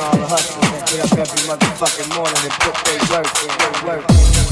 all the hustlers that get up every motherfucking morning and put their work in, work in.